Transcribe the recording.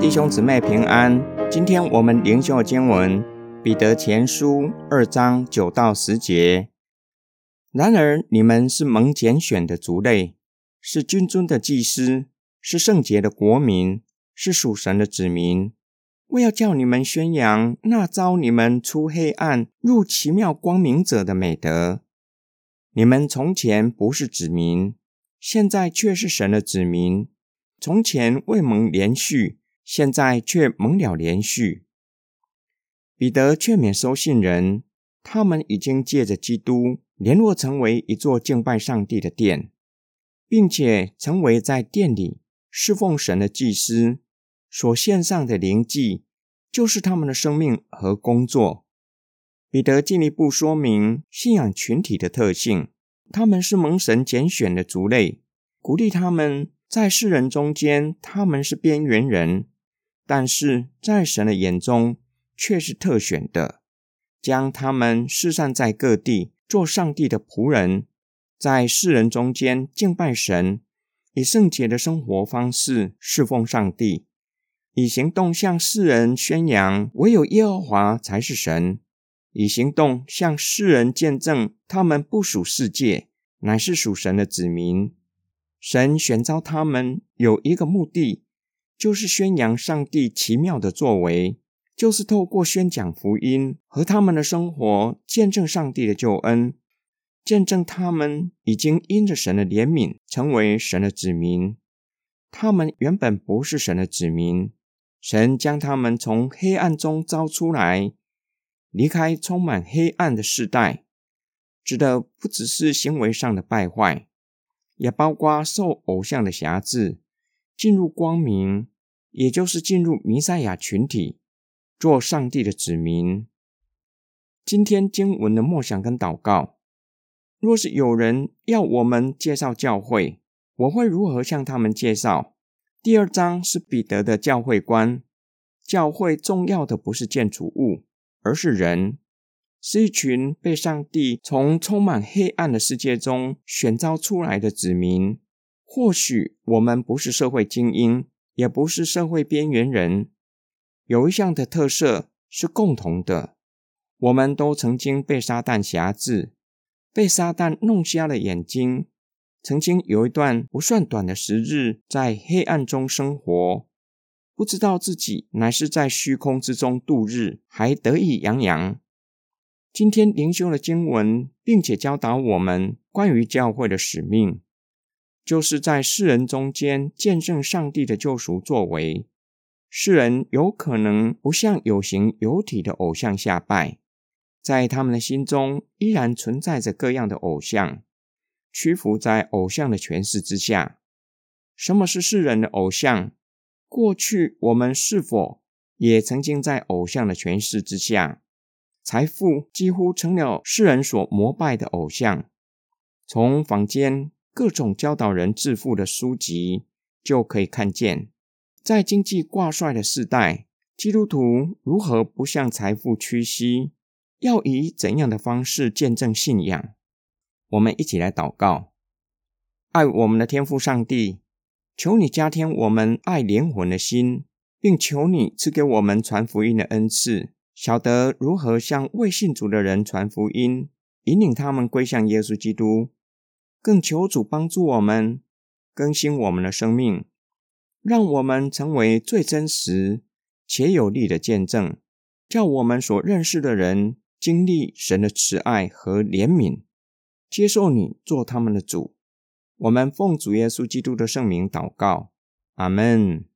弟兄姊妹平安。今天我们灵修经文《彼得前书》二章九到十节。然而你们是蒙拣选的族类，是君尊的祭司，是圣洁的国民，是属神的子民。我要叫你们宣扬那招你们出黑暗入奇妙光明者的美德。你们从前不是子民，现在却是神的子民；从前未蒙连续。现在却蒙了连续。彼得劝勉收信人，他们已经借着基督联络成为一座敬拜上帝的殿，并且成为在殿里侍奉神的祭司所献上的灵祭，就是他们的生命和工作。彼得进一步说明信仰群体的特性：他们是蒙神拣选的族类，鼓励他们在世人中间，他们是边缘人。但是在神的眼中却是特选的，将他们释散在各地，做上帝的仆人，在世人中间敬拜神，以圣洁的生活方式侍奉上帝，以行动向世人宣扬唯有耶和华才是神，以行动向世人见证他们不属世界，乃是属神的子民。神选召他们有一个目的。就是宣扬上帝奇妙的作为，就是透过宣讲福音和他们的生活，见证上帝的救恩，见证他们已经因着神的怜悯成为神的子民。他们原本不是神的子民，神将他们从黑暗中招出来，离开充满黑暗的世代，指的不只是行为上的败坏，也包括受偶像的辖制。进入光明，也就是进入弥赛亚群体，做上帝的子民。今天经文的默想跟祷告，若是有人要我们介绍教会，我会如何向他们介绍？第二章是彼得的教会观。教会重要的不是建筑物，而是人，是一群被上帝从充满黑暗的世界中选召出来的子民。或许我们不是社会精英，也不是社会边缘人，有一项的特色是共同的：我们都曾经被撒旦辖制，被撒旦弄瞎了眼睛，曾经有一段不算短的时日在黑暗中生活，不知道自己乃是在虚空之中度日，还得意洋洋。今天灵修的经文，并且教导我们关于教会的使命。就是在世人中间见证上帝的救赎作为。世人有可能不向有形有体的偶像下拜，在他们的心中依然存在着各样的偶像，屈服在偶像的权势之下。什么是世人的偶像？过去我们是否也曾经在偶像的权势之下？财富几乎成了世人所膜拜的偶像。从房间。各种教导人致富的书籍，就可以看见，在经济挂帅的时代，基督徒如何不向财富屈膝，要以怎样的方式见证信仰。我们一起来祷告：爱我们的天父上帝，求你加添我们爱灵魂的心，并求你赐给我们传福音的恩赐，晓得如何向未信主的人传福音，引领他们归向耶稣基督。更求主帮助我们更新我们的生命，让我们成为最真实且有力的见证，叫我们所认识的人经历神的慈爱和怜悯，接受你做他们的主。我们奉主耶稣基督的圣名祷告，阿门。